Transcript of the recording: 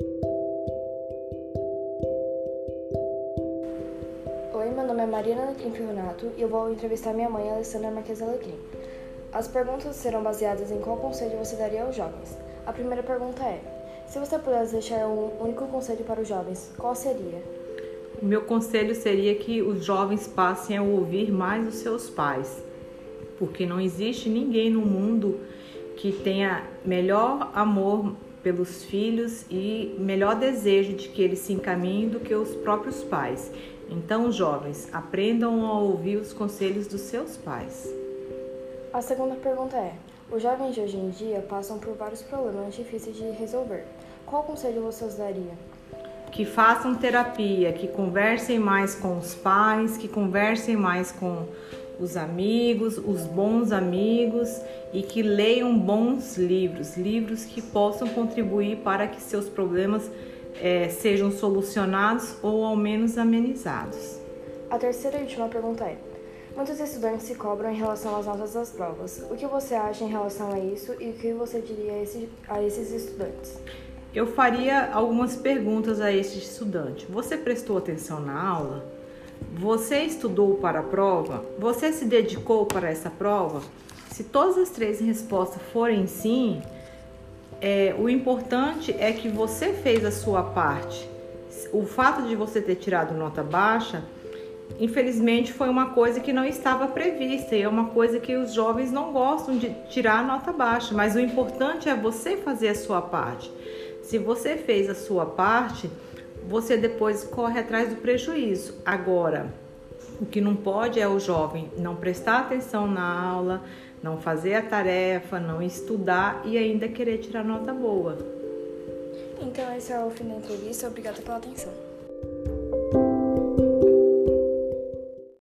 Oi, meu nome é Mariana Alecrim Fionato e eu vou entrevistar minha mãe, Alessandra Marques Alecrim. As perguntas serão baseadas em qual conselho você daria aos jovens. A primeira pergunta é: se você pudesse deixar um único conselho para os jovens, qual seria? O meu conselho seria que os jovens passem a ouvir mais os seus pais, porque não existe ninguém no mundo que tenha melhor amor pelos filhos e melhor desejo de que eles se encaminhem do que os próprios pais. Então, jovens, aprendam a ouvir os conselhos dos seus pais. A segunda pergunta é: os jovens de hoje em dia passam por vários problemas difíceis de resolver. Qual conselho você daria? Que façam terapia, que conversem mais com os pais, que conversem mais com os amigos, os bons amigos e que leiam bons livros, livros que possam contribuir para que seus problemas é, sejam solucionados ou ao menos amenizados. A terceira e última pergunta é: muitos estudantes se cobram em relação às notas das provas. O que você acha em relação a isso e o que você diria a, esse, a esses estudantes? Eu faria algumas perguntas a este estudante. Você prestou atenção na aula? Você estudou para a prova? Você se dedicou para essa prova? Se todas as três respostas forem sim, é, o importante é que você fez a sua parte. O fato de você ter tirado nota baixa, infelizmente, foi uma coisa que não estava prevista e é uma coisa que os jovens não gostam de tirar nota baixa. Mas o importante é você fazer a sua parte. Se você fez a sua parte, você depois corre atrás do prejuízo. Agora, o que não pode é o jovem não prestar atenção na aula, não fazer a tarefa, não estudar e ainda querer tirar nota boa. Então, esse é o fim da entrevista. Obrigada pela atenção.